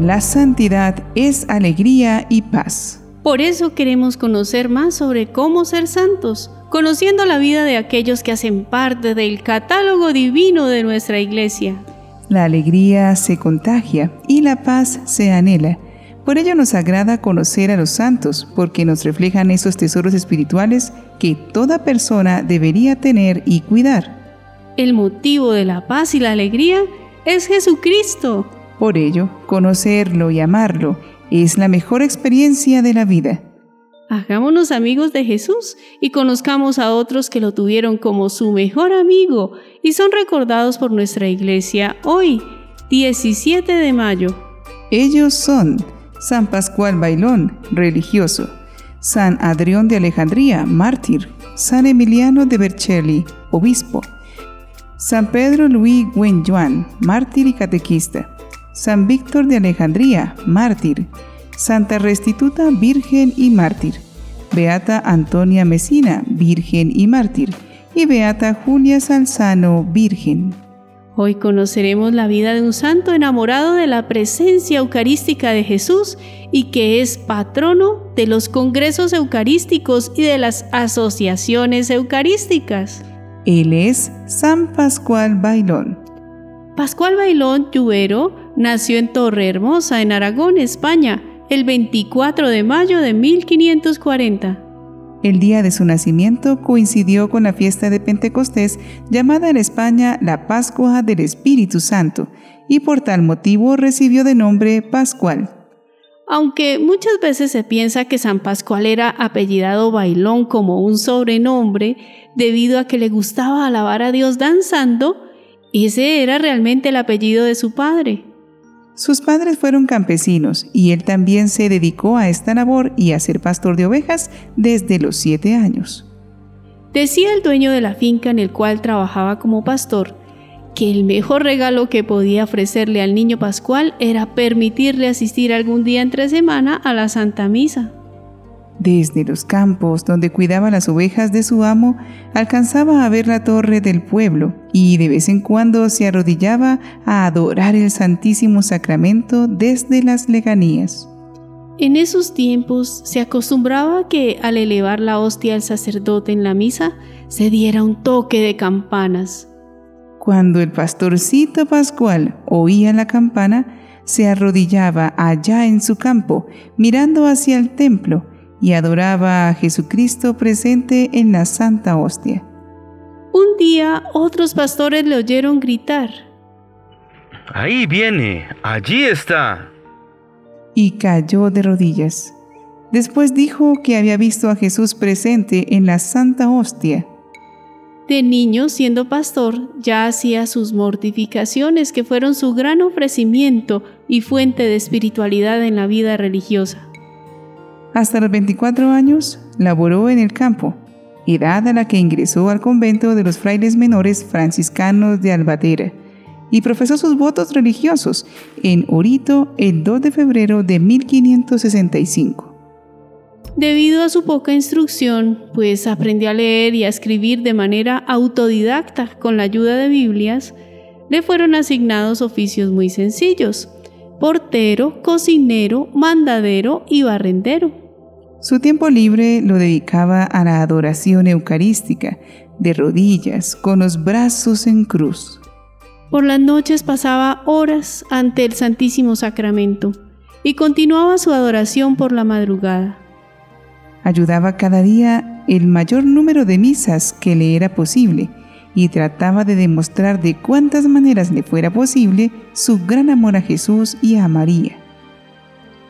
La santidad es alegría y paz. Por eso queremos conocer más sobre cómo ser santos, conociendo la vida de aquellos que hacen parte del catálogo divino de nuestra iglesia. La alegría se contagia y la paz se anhela. Por ello nos agrada conocer a los santos, porque nos reflejan esos tesoros espirituales que toda persona debería tener y cuidar. El motivo de la paz y la alegría es Jesucristo. Por ello, conocerlo y amarlo es la mejor experiencia de la vida. Hagámonos amigos de Jesús y conozcamos a otros que lo tuvieron como su mejor amigo y son recordados por nuestra iglesia hoy, 17 de mayo. Ellos son San Pascual Bailón, religioso, San Adrión de Alejandría, mártir, San Emiliano de Bercelli, obispo, San Pedro Luis Yuan, mártir y catequista, San Víctor de Alejandría, mártir, Santa Restituta, Virgen y Mártir, Beata Antonia Mesina, Virgen y Mártir, y Beata Julia Salzano, Virgen. Hoy conoceremos la vida de un santo enamorado de la presencia eucarística de Jesús y que es patrono de los congresos eucarísticos y de las asociaciones eucarísticas. Él es San Pascual Bailón. Pascual Bailón Lluvero nació en Torre Hermosa, en Aragón, España, el 24 de mayo de 1540. El día de su nacimiento coincidió con la fiesta de Pentecostés llamada en España la Pascua del Espíritu Santo y por tal motivo recibió de nombre Pascual. Aunque muchas veces se piensa que San Pascual era apellidado Bailón como un sobrenombre debido a que le gustaba alabar a Dios danzando, ese era realmente el apellido de su padre. Sus padres fueron campesinos y él también se dedicó a esta labor y a ser pastor de ovejas desde los siete años. Decía el dueño de la finca en el cual trabajaba como pastor que el mejor regalo que podía ofrecerle al niño Pascual era permitirle asistir algún día entre semana a la Santa Misa. Desde los campos donde cuidaba las ovejas de su amo, alcanzaba a ver la torre del pueblo y de vez en cuando se arrodillaba a adorar el Santísimo Sacramento desde las lejanías. En esos tiempos se acostumbraba que al elevar la hostia al sacerdote en la misa se diera un toque de campanas. Cuando el pastorcito Pascual oía la campana, se arrodillaba allá en su campo, mirando hacia el templo, y adoraba a Jesucristo presente en la Santa Hostia. Un día otros pastores le oyeron gritar. Ahí viene, allí está. Y cayó de rodillas. Después dijo que había visto a Jesús presente en la Santa Hostia. De niño, siendo pastor, ya hacía sus mortificaciones que fueron su gran ofrecimiento y fuente de espiritualidad en la vida religiosa. Hasta los 24 años laboró en el campo, edad a la que ingresó al convento de los frailes menores franciscanos de Albatera y profesó sus votos religiosos en Orito el 2 de febrero de 1565. Debido a su poca instrucción, pues aprendió a leer y a escribir de manera autodidacta con la ayuda de Biblias, le fueron asignados oficios muy sencillos, portero, cocinero, mandadero y barrendero. Su tiempo libre lo dedicaba a la adoración eucarística, de rodillas, con los brazos en cruz. Por las noches pasaba horas ante el Santísimo Sacramento y continuaba su adoración por la madrugada. Ayudaba cada día el mayor número de misas que le era posible y trataba de demostrar de cuántas maneras le fuera posible su gran amor a Jesús y a María.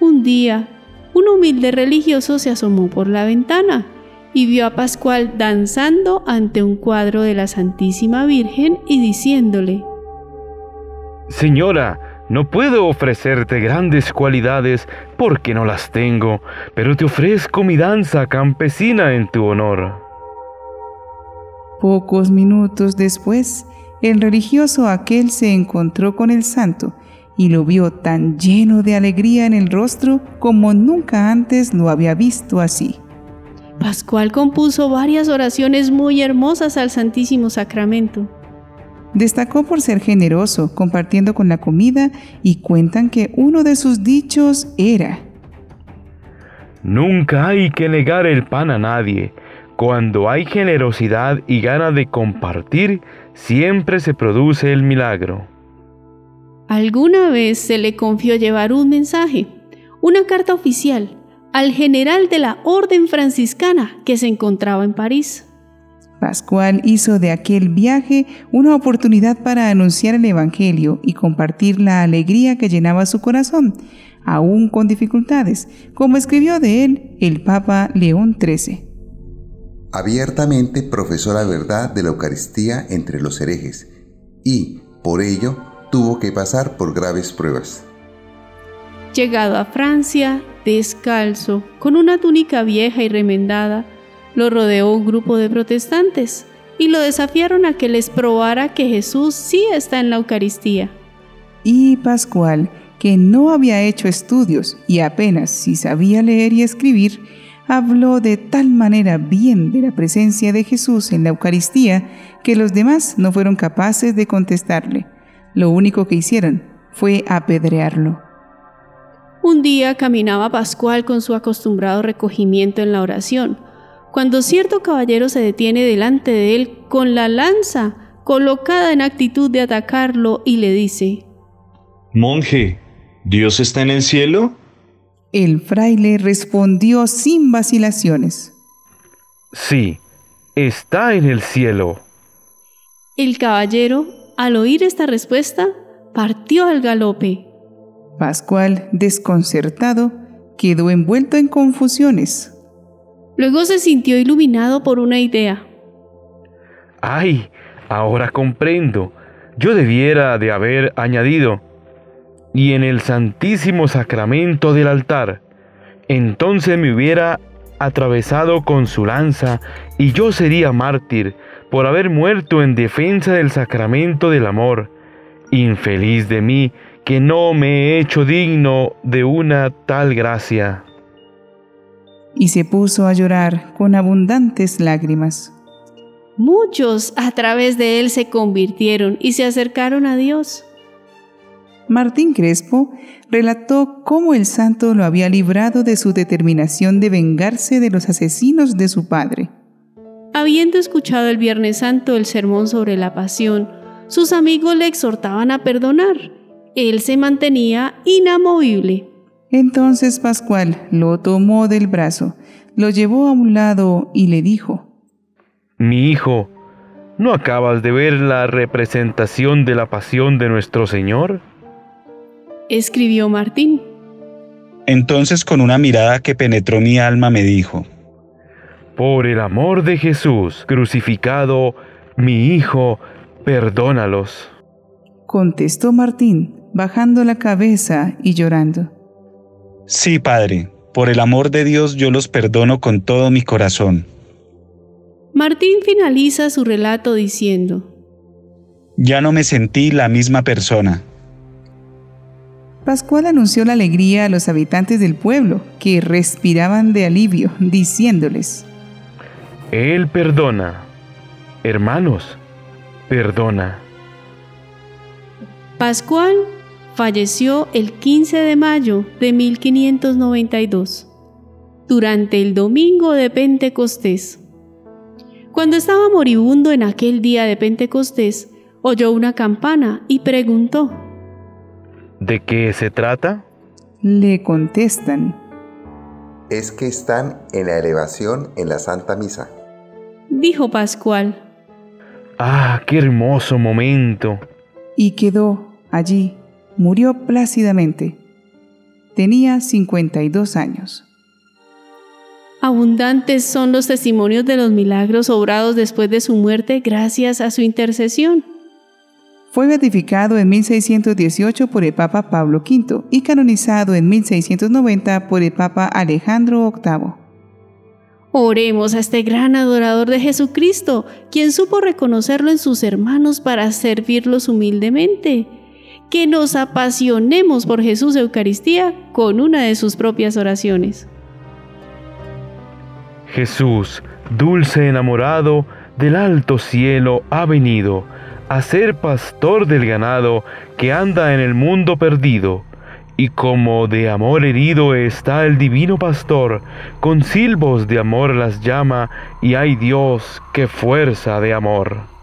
Un día, un humilde religioso se asomó por la ventana y vio a Pascual danzando ante un cuadro de la Santísima Virgen y diciéndole, Señora, no puedo ofrecerte grandes cualidades porque no las tengo, pero te ofrezco mi danza campesina en tu honor. Pocos minutos después, el religioso aquel se encontró con el santo y lo vio tan lleno de alegría en el rostro como nunca antes lo había visto así. Pascual compuso varias oraciones muy hermosas al Santísimo Sacramento. Destacó por ser generoso, compartiendo con la comida y cuentan que uno de sus dichos era, Nunca hay que negar el pan a nadie. Cuando hay generosidad y ganas de compartir, siempre se produce el milagro. Alguna vez se le confió llevar un mensaje, una carta oficial, al general de la Orden Franciscana que se encontraba en París. Pascual hizo de aquel viaje una oportunidad para anunciar el Evangelio y compartir la alegría que llenaba su corazón, aún con dificultades, como escribió de él el Papa León XIII. Abiertamente profesó la verdad de la Eucaristía entre los herejes y, por ello, tuvo que pasar por graves pruebas. Llegado a Francia, descalzo, con una túnica vieja y remendada, lo rodeó un grupo de protestantes y lo desafiaron a que les probara que Jesús sí está en la Eucaristía. Y Pascual, que no había hecho estudios y apenas si sabía leer y escribir, habló de tal manera bien de la presencia de Jesús en la Eucaristía que los demás no fueron capaces de contestarle. Lo único que hicieron fue apedrearlo. Un día caminaba Pascual con su acostumbrado recogimiento en la oración, cuando cierto caballero se detiene delante de él con la lanza colocada en actitud de atacarlo y le dice, Monje, ¿Dios está en el cielo? El fraile respondió sin vacilaciones. Sí, está en el cielo. El caballero, al oír esta respuesta, partió al galope. Pascual, desconcertado, quedó envuelto en confusiones. Luego se sintió iluminado por una idea. ¡Ay! Ahora comprendo. Yo debiera de haber añadido, y en el santísimo sacramento del altar, entonces me hubiera atravesado con su lanza y yo sería mártir por haber muerto en defensa del sacramento del amor. Infeliz de mí que no me he hecho digno de una tal gracia y se puso a llorar con abundantes lágrimas. Muchos a través de él se convirtieron y se acercaron a Dios. Martín Crespo relató cómo el santo lo había librado de su determinación de vengarse de los asesinos de su padre. Habiendo escuchado el Viernes Santo el sermón sobre la pasión, sus amigos le exhortaban a perdonar. Él se mantenía inamovible. Entonces Pascual lo tomó del brazo, lo llevó a un lado y le dijo, Mi hijo, ¿no acabas de ver la representación de la pasión de nuestro Señor? Escribió Martín. Entonces con una mirada que penetró mi alma me dijo, Por el amor de Jesús crucificado, mi hijo, perdónalos. Contestó Martín, bajando la cabeza y llorando. Sí, Padre, por el amor de Dios yo los perdono con todo mi corazón. Martín finaliza su relato diciendo, Ya no me sentí la misma persona. Pascual anunció la alegría a los habitantes del pueblo, que respiraban de alivio, diciéndoles, Él perdona. Hermanos, perdona. Pascual falleció el 15 de mayo de 1592, durante el domingo de Pentecostés. Cuando estaba moribundo en aquel día de Pentecostés, oyó una campana y preguntó, ¿De qué se trata? Le contestan, Es que están en la elevación en la Santa Misa. Dijo Pascual. Ah, qué hermoso momento. Y quedó allí murió plácidamente. Tenía 52 años. Abundantes son los testimonios de los milagros obrados después de su muerte gracias a su intercesión. Fue beatificado en 1618 por el Papa Pablo V y canonizado en 1690 por el Papa Alejandro VIII. Oremos a este gran adorador de Jesucristo, quien supo reconocerlo en sus hermanos para servirlos humildemente que nos apasionemos por Jesús Eucaristía con una de sus propias oraciones. Jesús, dulce enamorado del alto cielo, ha venido a ser pastor del ganado que anda en el mundo perdido. Y como de amor herido está el divino pastor, con silbos de amor las llama, y ay Dios, qué fuerza de amor.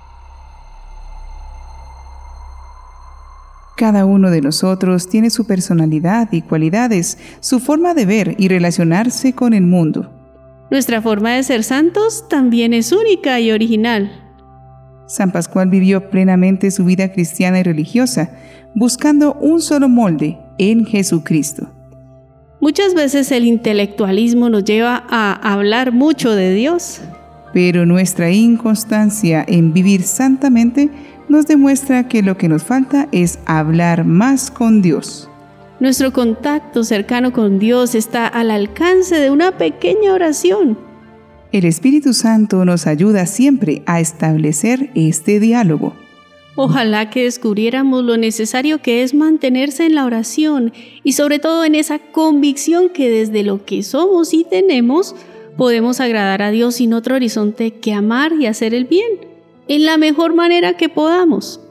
Cada uno de nosotros tiene su personalidad y cualidades, su forma de ver y relacionarse con el mundo. Nuestra forma de ser santos también es única y original. San Pascual vivió plenamente su vida cristiana y religiosa, buscando un solo molde, en Jesucristo. Muchas veces el intelectualismo nos lleva a hablar mucho de Dios. Pero nuestra inconstancia en vivir santamente nos demuestra que lo que nos falta es hablar más con Dios. Nuestro contacto cercano con Dios está al alcance de una pequeña oración. El Espíritu Santo nos ayuda siempre a establecer este diálogo. Ojalá que descubriéramos lo necesario que es mantenerse en la oración y sobre todo en esa convicción que desde lo que somos y tenemos podemos agradar a Dios sin otro horizonte que amar y hacer el bien, en la mejor manera que podamos.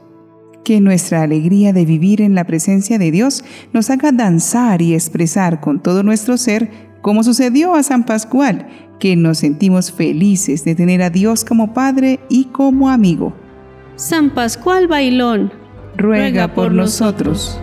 Que nuestra alegría de vivir en la presencia de Dios nos haga danzar y expresar con todo nuestro ser, como sucedió a San Pascual, que nos sentimos felices de tener a Dios como Padre y como amigo. San Pascual Bailón, ruega, por, nosotros.